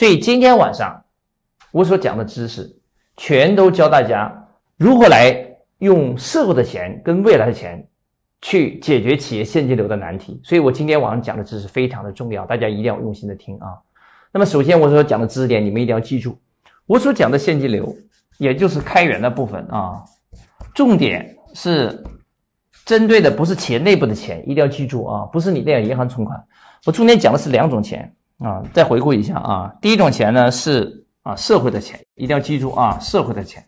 所以今天晚上我所讲的知识，全都教大家如何来用社会的钱跟未来的钱去解决企业现金流的难题。所以我今天晚上讲的知识非常的重要，大家一定要用心的听啊。那么首先我所讲的知识点，你们一定要记住，我所讲的现金流，也就是开源的部分啊，重点是。针对的不是企业内部的钱，一定要记住啊，不是你那银行存款。我重点讲的是两种钱啊，再回顾一下啊，第一种钱呢是啊社会的钱，一定要记住啊社会的钱。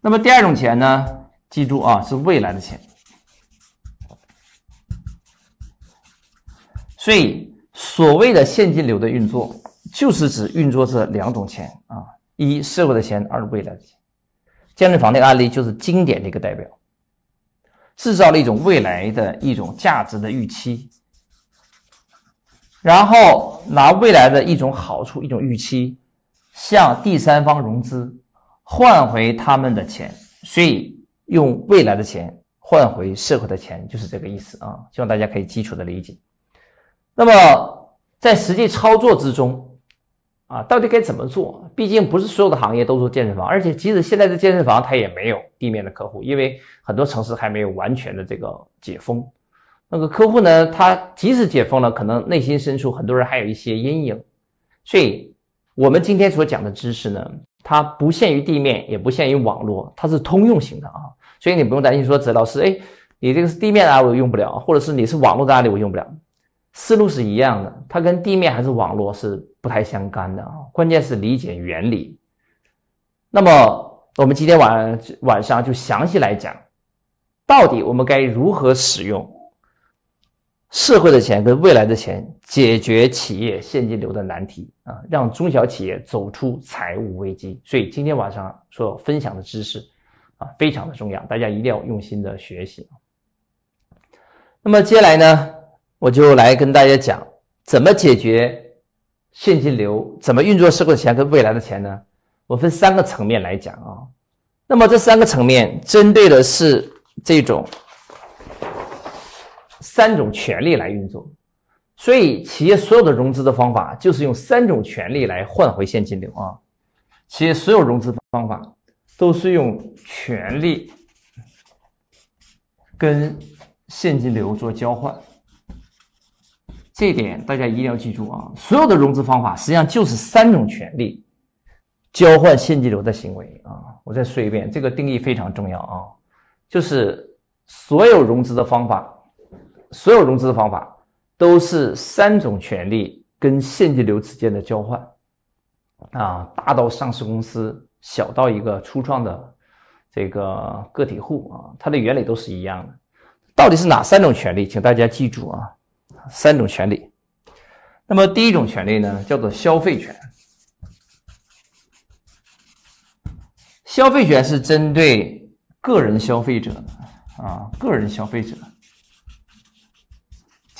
那么第二种钱呢，记住啊是未来的钱。所以所谓的现金流的运作，就是指运作这两种钱啊，一社会的钱，二未来的钱。健身房那个案例就是经典的一个代表。制造了一种未来的一种价值的预期，然后拿未来的一种好处、一种预期，向第三方融资，换回他们的钱，所以用未来的钱换回社会的钱，就是这个意思啊！希望大家可以基础的理解。那么在实际操作之中。啊，到底该怎么做？毕竟不是所有的行业都做健身房，而且即使现在的健身房，它也没有地面的客户，因为很多城市还没有完全的这个解封。那个客户呢，他即使解封了，可能内心深处很多人还有一些阴影。所以，我们今天所讲的知识呢，它不限于地面，也不限于网络，它是通用型的啊。所以你不用担心说，泽老师，哎，你这个是地面的案例我用不了，或者是你是网络的案例我用不了。思路是一样的，它跟地面还是网络是不太相干的啊。关键是理解原理。那么我们今天晚晚上就详细来讲，到底我们该如何使用社会的钱跟未来的钱解决企业现金流的难题啊，让中小企业走出财务危机。所以今天晚上所分享的知识啊，非常的重要，大家一定要用心的学习。那么接下来呢？我就来跟大家讲怎么解决现金流，怎么运作社会的钱跟未来的钱呢？我分三个层面来讲啊。那么这三个层面针对的是这种三种权利来运作，所以企业所有的融资的方法就是用三种权利来换回现金流啊。企业所有融资方法都是用权利跟现金流做交换。这一点大家一定要记住啊！所有的融资方法实际上就是三种权利交换现金流的行为啊！我再说一遍，这个定义非常重要啊！就是所有融资的方法，所有融资的方法都是三种权利跟现金流之间的交换啊！大到上市公司，小到一个初创的这个个体户啊，它的原理都是一样的。到底是哪三种权利？请大家记住啊！三种权利，那么第一种权利呢，叫做消费权。消费权是针对个人消费者的啊，个人消费者，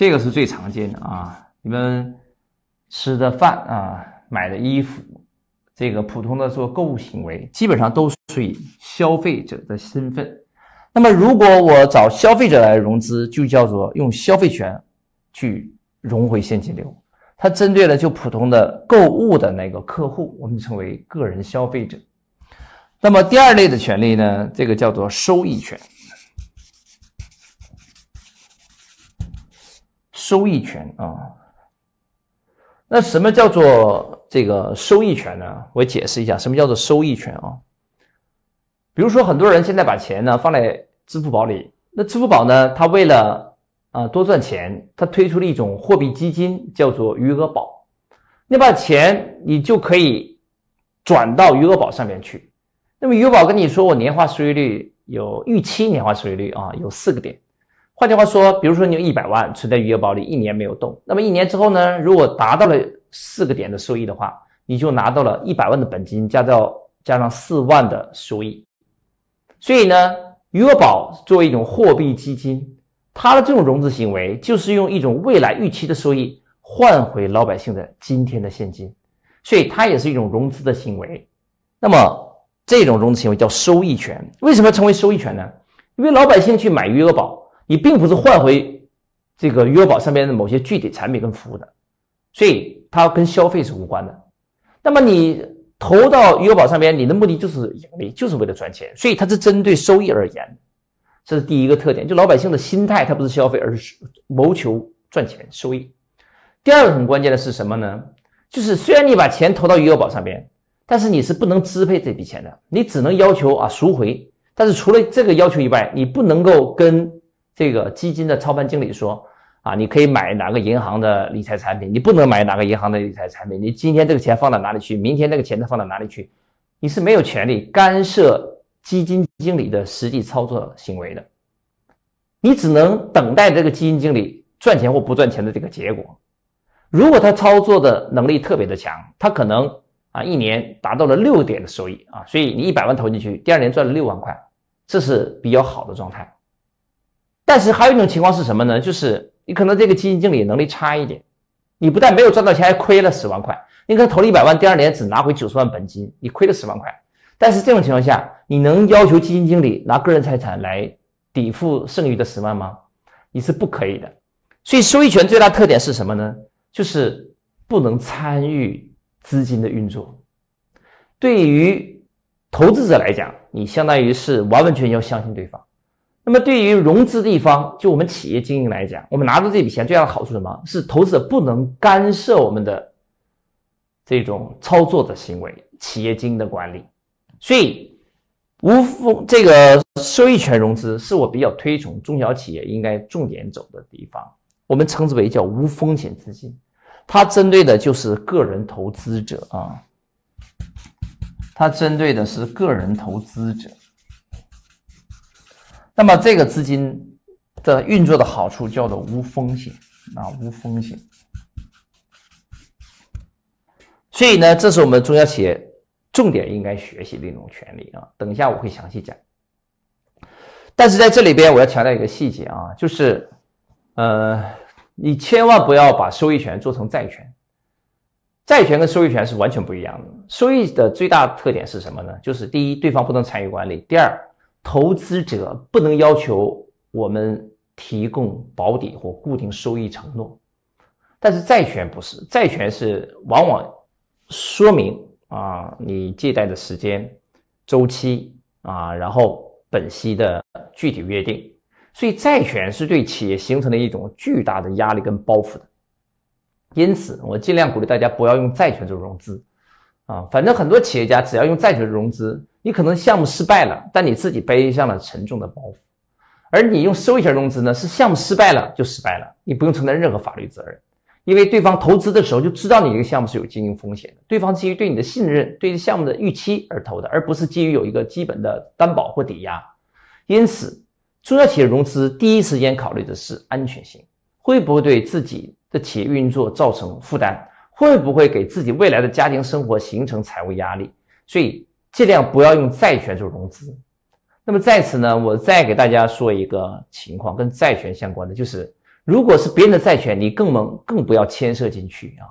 这个是最常见的啊。你们吃的饭啊，买的衣服，这个普通的做购物行为，基本上都属于消费者的身份。那么，如果我找消费者来融资，就叫做用消费权。去融回现金流，它针对了就普通的购物的那个客户，我们称为个人消费者。那么第二类的权利呢，这个叫做收益权。收益权啊，那什么叫做这个收益权呢？我解释一下，什么叫做收益权啊？比如说，很多人现在把钱呢放在支付宝里，那支付宝呢，它为了啊，多赚钱，他推出了一种货币基金，叫做余额宝。你把钱，你就可以转到余额宝上面去。那么余额宝跟你说，我年化收益率有预期年化收益率啊，有四个点。换句话说，比如说你有一百万存在余额宝里，一年没有动，那么一年之后呢，如果达到了四个点的收益的话，你就拿到了一百万的本金加到加上四万的收益。所以呢，余额宝作为一种货币基金。它的这种融资行为，就是用一种未来预期的收益换回老百姓的今天的现金，所以它也是一种融资的行为。那么这种融资行为叫收益权。为什么称为收益权呢？因为老百姓去买余额宝，你并不是换回这个余额宝上面的某些具体产品跟服务的，所以它跟消费是无关的。那么你投到余额宝上边，你的目的就是盈利，就是为了赚钱，所以它是针对收益而言。这是第一个特点，就老百姓的心态，它不是消费，而是谋求赚钱收益。第二个很关键的是什么呢？就是虽然你把钱投到余额宝上边，但是你是不能支配这笔钱的，你只能要求啊赎回。但是除了这个要求以外，你不能够跟这个基金的操盘经理说啊，你可以买哪个银行的理财产品，你不能买哪个银行的理财产品。你今天这个钱放到哪里去，明天那个钱再放到哪里去，你是没有权利干涉基金经理的实际操作行为的。你只能等待这个基金经理赚钱或不赚钱的这个结果。如果他操作的能力特别的强，他可能啊一年达到了六点的收益啊，所以你一百万投进去，第二年赚了六万块，这是比较好的状态。但是还有一种情况是什么呢？就是你可能这个基金经理能力差一点，你不但没有赚到钱，还亏了十万块。你可能投了一百万，第二年只拿回九十万本金，你亏了十万块。但是这种情况下，你能要求基金经理拿个人财产来抵付剩余的十万吗？你是不可以的。所以收益权最大特点是什么呢？就是不能参与资金的运作。对于投资者来讲，你相当于是完完全全要相信对方。那么对于融资的一方，就我们企业经营来讲，我们拿到这笔钱最大的好处什么？是投资者不能干涉我们的这种操作的行为，企业经营的管理。所以无风这个收益权融资是我比较推崇中小企业应该重点走的地方。我们称之为叫无风险资金，它针对的就是个人投资者啊，它针对的是个人投资者。那么这个资金的运作的好处叫做无风险啊，无风险。所以呢，这是我们中小企业重点应该学习的一种权利啊。等一下我会详细讲。但是在这里边我要强调一个细节啊，就是呃。你千万不要把收益权做成债权，债权跟收益权是完全不一样的。收益的最大特点是什么呢？就是第一，对方不能参与管理；第二，投资者不能要求我们提供保底或固定收益承诺。但是债权不是，债权是往往说明啊，你借贷的时间、周期啊，然后本息的具体约定。所以债权是对企业形成了一种巨大的压力跟包袱的，因此我尽量鼓励大家不要用债权做融资，啊，反正很多企业家只要用债权融资，你可能项目失败了，但你自己背上了沉重的包袱，而你用收益权融资呢，是项目失败了就失败了，你不用承担任何法律责任，因为对方投资的时候就知道你这个项目是有经营风险的，对方基于对你的信任、对项目的预期而投的，而不是基于有一个基本的担保或抵押，因此。中小企业融资第一时间考虑的是安全性，会不会对自己的企业运作造成负担？会不会给自己未来的家庭生活形成财务压力？所以尽量不要用债权做融资。那么在此呢，我再给大家说一个情况，跟债权相关的，就是如果是别人的债权，你更能更不要牵涉进去啊！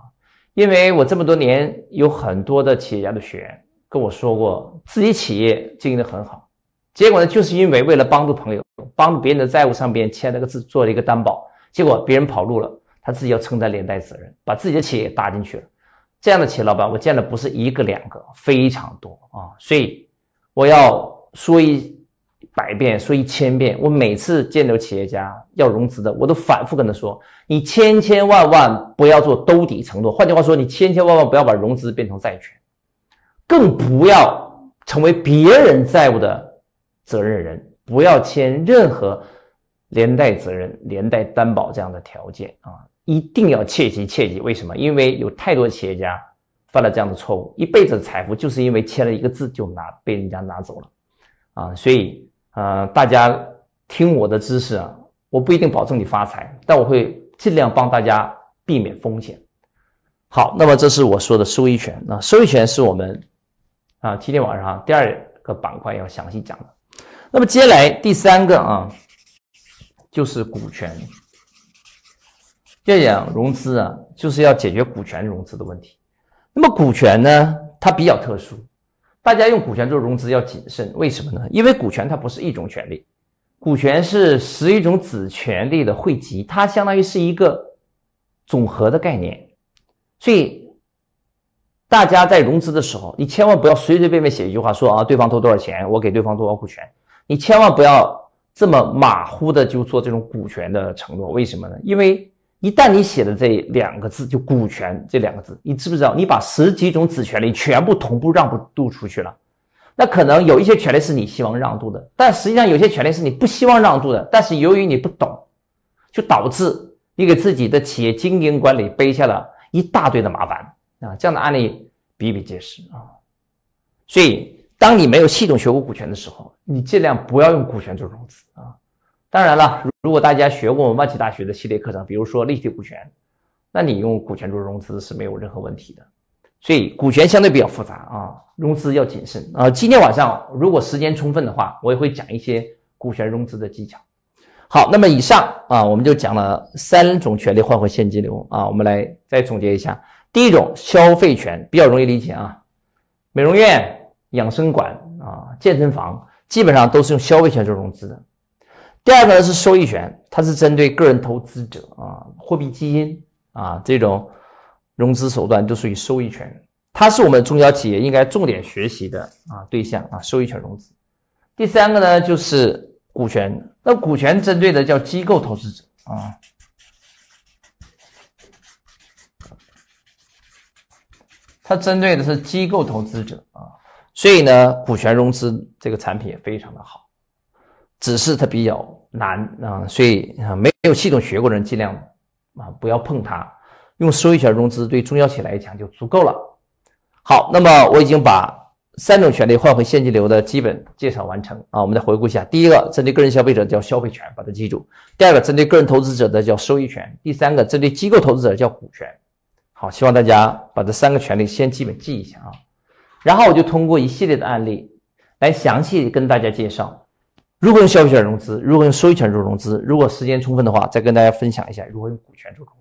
因为我这么多年有很多的企业家的学员跟我说过，自己企业经营的很好。结果呢，就是因为为了帮助朋友，帮助别人的债务上边签了个字，做了一个担保，结果别人跑路了，他自己要承担连带责任，把自己的企业搭进去了。这样的企业老板，我见的不是一个两个，非常多啊。所以我要说一百遍，说一千遍，我每次见到企业家要融资的，我都反复跟他说：你千千万万不要做兜底承诺，换句话说，你千千万万不要把融资变成债权，更不要成为别人债务的。责任人不要签任何连带责任、连带担保这样的条件啊！一定要切记切记。为什么？因为有太多企业家犯了这样的错误，一辈子的财富就是因为签了一个字就拿被人家拿走了啊！所以啊，大家听我的知识啊，我不一定保证你发财，但我会尽量帮大家避免风险。好，那么这是我说的收益权。那收益权是我们啊今天晚上第二个板块要详细讲的。那么接下来第三个啊，就是股权。要讲融资啊，就是要解决股权融资的问题。那么股权呢，它比较特殊，大家用股权做融资要谨慎。为什么呢？因为股权它不是一种权利，股权是十一种子权利的汇集，它相当于是一个总和的概念。所以大家在融资的时候，你千万不要随随便便写一句话说啊，对方投多少钱，我给对方多少股权。你千万不要这么马虎的就做这种股权的承诺。为什么呢？因为一旦你写的这两个字就股权这两个字，你知不知道你把十几种子权利全部同步让渡出去了？那可能有一些权利是你希望让渡的，但实际上有些权利是你不希望让渡的，但是由于你不懂，就导致你给自己的企业经营管理背下了一大堆的麻烦啊！这样的案例比比皆是啊。所以，当你没有系统学过股权的时候，你尽量不要用股权做融资啊。当然了，如果大家学过我们万企大学的系列课程，比如说立体股权，那你用股权做融资是没有任何问题的。所以股权相对比较复杂啊，融资要谨慎啊。今天晚上如果时间充分的话，我也会讲一些股权融资的技巧。好，那么以上啊，我们就讲了三种权利换回现金流啊。我们来再总结一下：第一种消费权比较容易理解啊，美容院、养生馆啊、健身房基本上都是用消费权做融资的。第二个呢是收益权，它是针对个人投资者啊、货币基金啊这种。融资手段都属于收益权，它是我们中小企业应该重点学习的啊对象啊，收益权融资。第三个呢就是股权，那股权针对的叫机构投资者啊，它针对的是机构投资者，所以呢股权融资这个产品也非常的好，只是它比较难啊，所以啊没有系统学过的人尽量啊不要碰它。用收益权融资对中小企业来讲就足够了。好，那么我已经把三种权利换回现金流的基本介绍完成啊。我们再回顾一下：第一个，针对个人消费者叫消费权，把它记住；第二个，针对个人投资者的叫收益权；第三个，针对机构投资者叫股权。好，希望大家把这三个权利先基本记一下啊。然后我就通过一系列的案例来详细跟大家介绍如何用消费权融资，如何用收益权做融资。如果时间充分的话，再跟大家分享一下如何用股权做融资。